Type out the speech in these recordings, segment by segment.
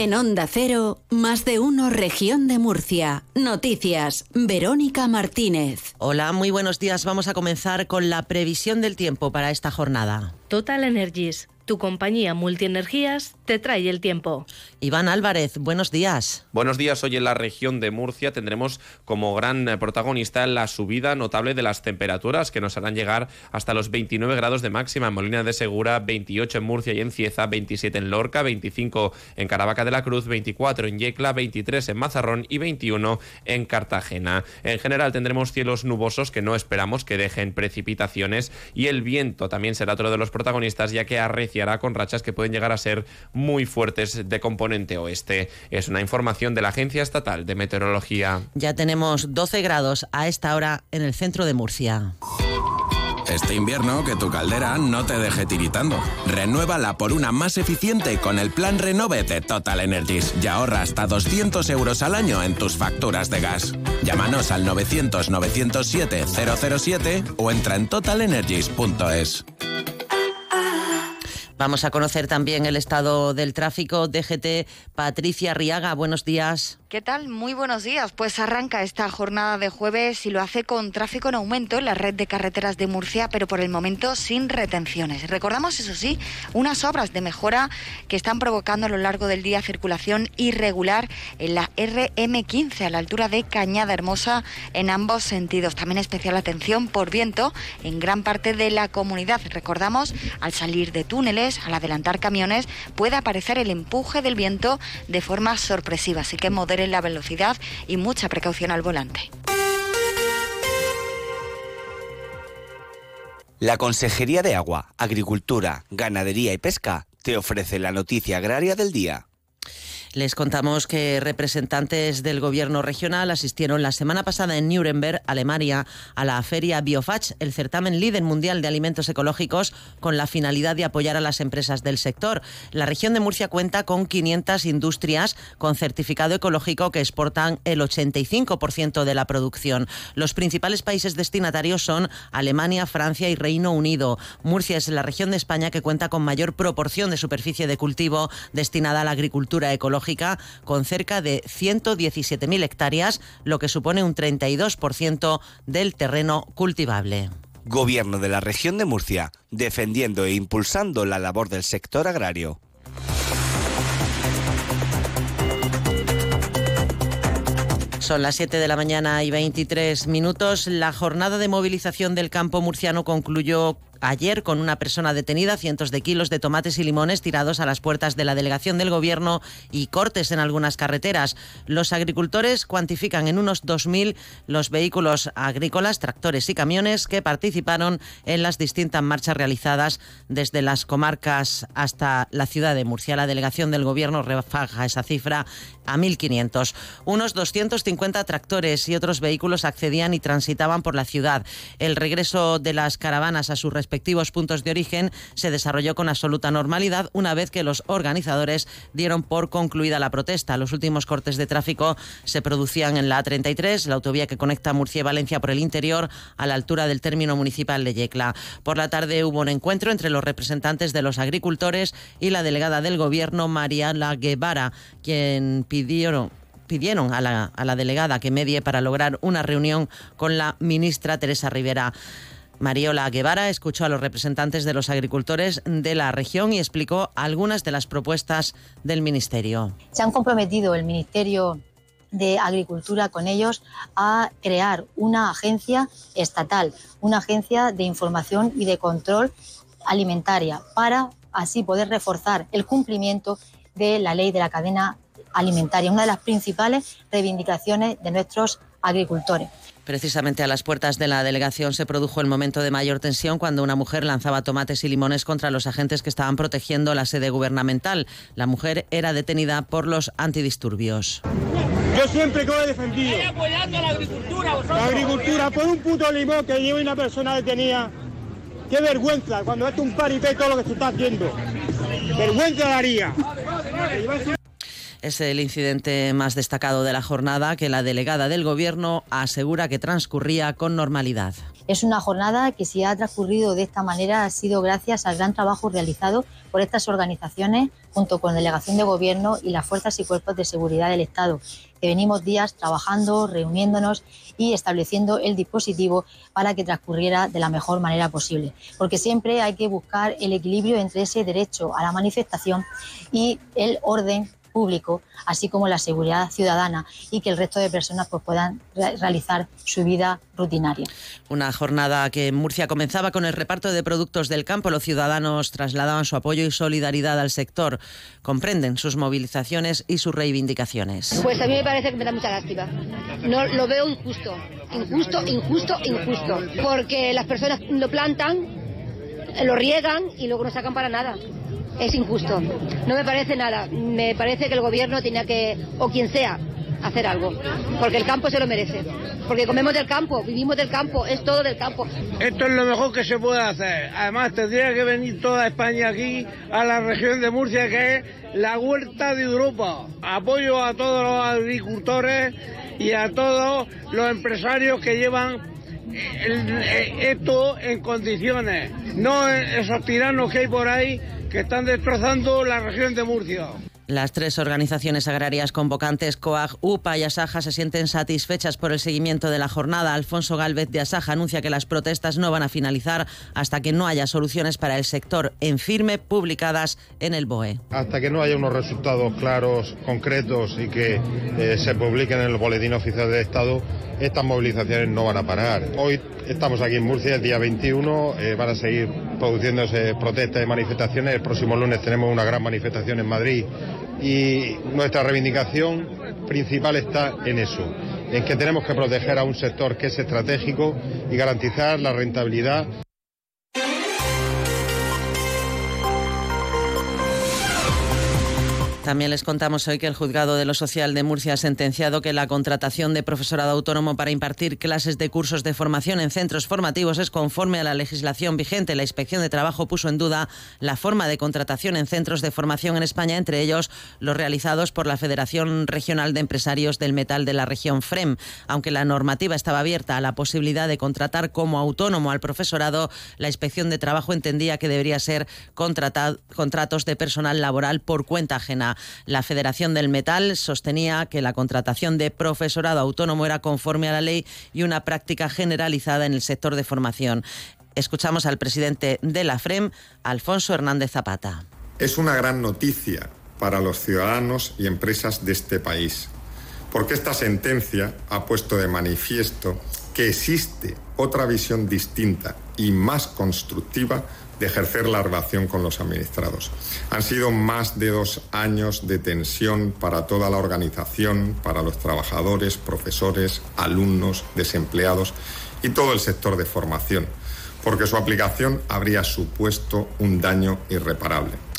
En Onda Cero, más de uno región de Murcia. Noticias, Verónica Martínez. Hola, muy buenos días. Vamos a comenzar con la previsión del tiempo para esta jornada. Total Energies, tu compañía multienergías, te trae el tiempo. Iván Álvarez, buenos días. Buenos días. Hoy en la región de Murcia tendremos como gran eh, protagonista la subida notable de las temperaturas que nos harán llegar hasta los 29 grados de máxima en Molina de Segura, 28 en Murcia y en Cieza, 27 en Lorca, 25 en Caravaca de la Cruz, 24 en Yecla, 23 en Mazarrón y 21 en Cartagena. En general tendremos cielos nubosos que no esperamos que dejen precipitaciones y el viento también será otro de los protagonistas ya que con rachas que pueden llegar a ser muy fuertes de componente oeste. Es una información de la Agencia Estatal de Meteorología. Ya tenemos 12 grados a esta hora en el centro de Murcia. Este invierno que tu caldera no te deje tiritando. Renuévala por una más eficiente con el plan Renove de Total Energies y ahorra hasta 200 euros al año en tus facturas de gas. Llámanos al 900 907 007 o entra en totalenergies.es. Vamos a conocer también el estado del tráfico. DGT, Patricia Riaga, buenos días. ¿Qué tal? Muy buenos días. Pues arranca esta jornada de jueves y lo hace con tráfico en aumento en la red de carreteras de Murcia, pero por el momento sin retenciones. Recordamos, eso sí, unas obras de mejora que están provocando a lo largo del día circulación irregular en la RM15 a la altura de Cañada Hermosa en ambos sentidos. También especial atención por viento en gran parte de la comunidad. Recordamos, al salir de túneles, al adelantar camiones, puede aparecer el empuje del viento de forma sorpresiva. Así que la velocidad y mucha precaución al volante. La Consejería de Agua, Agricultura, Ganadería y Pesca te ofrece la noticia agraria del día. Les contamos que representantes del gobierno regional asistieron la semana pasada en Nuremberg, Alemania, a la feria Biofach, el certamen líder mundial de alimentos ecológicos, con la finalidad de apoyar a las empresas del sector. La región de Murcia cuenta con 500 industrias con certificado ecológico que exportan el 85% de la producción. Los principales países destinatarios son Alemania, Francia y Reino Unido. Murcia es la región de España que cuenta con mayor proporción de superficie de cultivo destinada a la agricultura ecológica con cerca de 117.000 hectáreas, lo que supone un 32% del terreno cultivable. Gobierno de la región de Murcia, defendiendo e impulsando la labor del sector agrario. Son las 7 de la mañana y 23 minutos. La jornada de movilización del campo murciano concluyó ayer con una persona detenida, cientos de kilos de tomates y limones tirados a las puertas de la delegación del gobierno y cortes en algunas carreteras. Los agricultores cuantifican en unos 2.000 los vehículos agrícolas, tractores y camiones que participaron en las distintas marchas realizadas desde las comarcas hasta la ciudad de Murcia. La delegación del gobierno refaja esa cifra a 1.500. Unos 250 tractores y otros vehículos accedían y transitaban por la ciudad. El regreso de las caravanas a sus puntos de origen se desarrolló con absoluta normalidad una vez que los organizadores dieron por concluida la protesta. Los últimos cortes de tráfico se producían en la A33, la autovía que conecta Murcia y Valencia por el interior, a la altura del término municipal de Yecla. Por la tarde hubo un encuentro entre los representantes de los agricultores y la delegada del Gobierno, Mariana Guevara, quien pidieron pidieron a la, a la delegada que medie para lograr una reunión con la ministra Teresa Rivera. Mariola Guevara escuchó a los representantes de los agricultores de la región y explicó algunas de las propuestas del Ministerio. Se han comprometido el Ministerio de Agricultura con ellos a crear una agencia estatal, una agencia de información y de control alimentaria para así poder reforzar el cumplimiento de la ley de la cadena alimentaria, una de las principales reivindicaciones de nuestros agricultores. Precisamente a las puertas de la delegación se produjo el momento de mayor tensión cuando una mujer lanzaba tomates y limones contra los agentes que estaban protegiendo la sede gubernamental. La mujer era detenida por los antidisturbios. Yo siempre que he defendido apoyando a la agricultura, la agricultura por un puto limón que lleva una persona detenida. Qué vergüenza cuando hace un paripé todo lo que se está haciendo. Vergüenza daría. Es el incidente más destacado de la jornada que la delegada del Gobierno asegura que transcurría con normalidad. Es una jornada que si ha transcurrido de esta manera ha sido gracias al gran trabajo realizado por estas organizaciones junto con Delegación de Gobierno y las fuerzas y cuerpos de seguridad del Estado, que venimos días trabajando, reuniéndonos y estableciendo el dispositivo para que transcurriera de la mejor manera posible. Porque siempre hay que buscar el equilibrio entre ese derecho a la manifestación y el orden público, así como la seguridad ciudadana y que el resto de personas pues, puedan realizar su vida rutinaria. Una jornada que en Murcia comenzaba con el reparto de productos del campo. Los ciudadanos trasladaban su apoyo y solidaridad al sector. Comprenden sus movilizaciones y sus reivindicaciones. Pues a mí me parece que me da mucha lástima. No lo veo injusto, injusto, injusto, injusto, porque las personas lo plantan, lo riegan y luego no sacan para nada es injusto. No me parece nada. Me parece que el gobierno tenía que, o quien sea, hacer algo. Porque el campo se lo merece. Porque comemos del campo, vivimos del campo, es todo del campo. Esto es lo mejor que se puede hacer. Además, tendría que venir toda España aquí, a la región de Murcia, que es la huerta de Europa. Apoyo a todos los agricultores y a todos los empresarios que llevan esto en condiciones, no esos tiranos que hay por ahí que están destrozando la región de Murcia. Las tres organizaciones agrarias convocantes, COAG, UPA y Asaja, se sienten satisfechas por el seguimiento de la jornada. Alfonso Galvez de Asaja anuncia que las protestas no van a finalizar hasta que no haya soluciones para el sector en firme publicadas en el BOE. Hasta que no haya unos resultados claros, concretos y que eh, se publiquen en el Boletín Oficial del Estado, estas movilizaciones no van a parar. Hoy estamos aquí en Murcia, el día 21, eh, van a seguir produciéndose protestas y manifestaciones. El próximo lunes tenemos una gran manifestación en Madrid y nuestra reivindicación principal está en eso, en que tenemos que proteger a un sector que es estratégico y garantizar la rentabilidad. También les contamos hoy que el juzgado de lo social de Murcia ha sentenciado que la contratación de profesorado autónomo para impartir clases de cursos de formación en centros formativos es conforme a la legislación vigente. La Inspección de Trabajo puso en duda la forma de contratación en centros de formación en España, entre ellos los realizados por la Federación Regional de Empresarios del Metal de la región FREM. Aunque la normativa estaba abierta a la posibilidad de contratar como autónomo al profesorado, la Inspección de Trabajo entendía que debería ser contratos de personal laboral por cuenta ajena. La Federación del Metal sostenía que la contratación de profesorado autónomo era conforme a la ley y una práctica generalizada en el sector de formación. Escuchamos al presidente de la FREM, Alfonso Hernández Zapata. Es una gran noticia para los ciudadanos y empresas de este país, porque esta sentencia ha puesto de manifiesto que existe otra visión distinta y más constructiva de ejercer la relación con los administrados. Han sido más de dos años de tensión para toda la organización, para los trabajadores, profesores, alumnos, desempleados y todo el sector de formación, porque su aplicación habría supuesto un daño irreparable.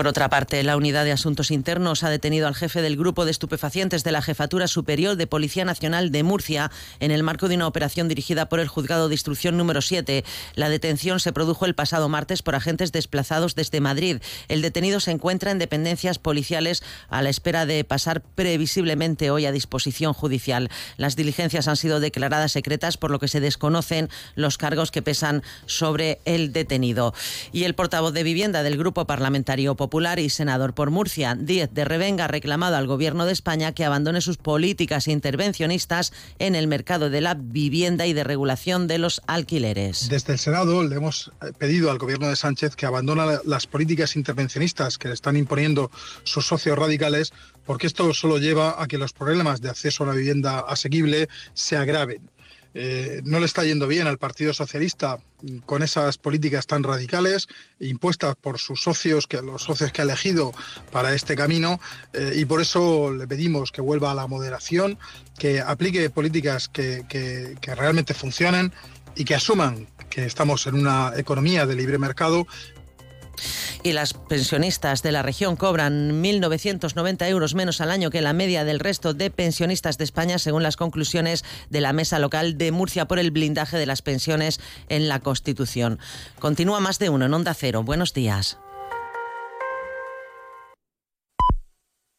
Por otra parte, la Unidad de Asuntos Internos ha detenido al jefe del grupo de estupefacientes de la Jefatura Superior de Policía Nacional de Murcia en el marco de una operación dirigida por el Juzgado de Instrucción número 7. La detención se produjo el pasado martes por agentes desplazados desde Madrid. El detenido se encuentra en dependencias policiales a la espera de pasar previsiblemente hoy a disposición judicial. Las diligencias han sido declaradas secretas, por lo que se desconocen los cargos que pesan sobre el detenido. Y el portavoz de vivienda del Grupo Parlamentario Popular y senador por Murcia, Díez de Revenga, ha reclamado al Gobierno de España que abandone sus políticas intervencionistas en el mercado de la vivienda y de regulación de los alquileres. Desde el Senado le hemos pedido al Gobierno de Sánchez que abandone las políticas intervencionistas que le están imponiendo sus socios radicales, porque esto solo lleva a que los problemas de acceso a una vivienda asequible se agraven. Eh, no le está yendo bien al Partido Socialista con esas políticas tan radicales impuestas por sus socios, que los socios que ha elegido para este camino, eh, y por eso le pedimos que vuelva a la moderación, que aplique políticas que, que realmente funcionen y que asuman que estamos en una economía de libre mercado y las pensionistas de la región cobran 1.990 euros menos al año que la media del resto de pensionistas de España, según las conclusiones de la Mesa Local de Murcia por el blindaje de las pensiones en la Constitución. Continúa más de uno en Onda Cero. Buenos días.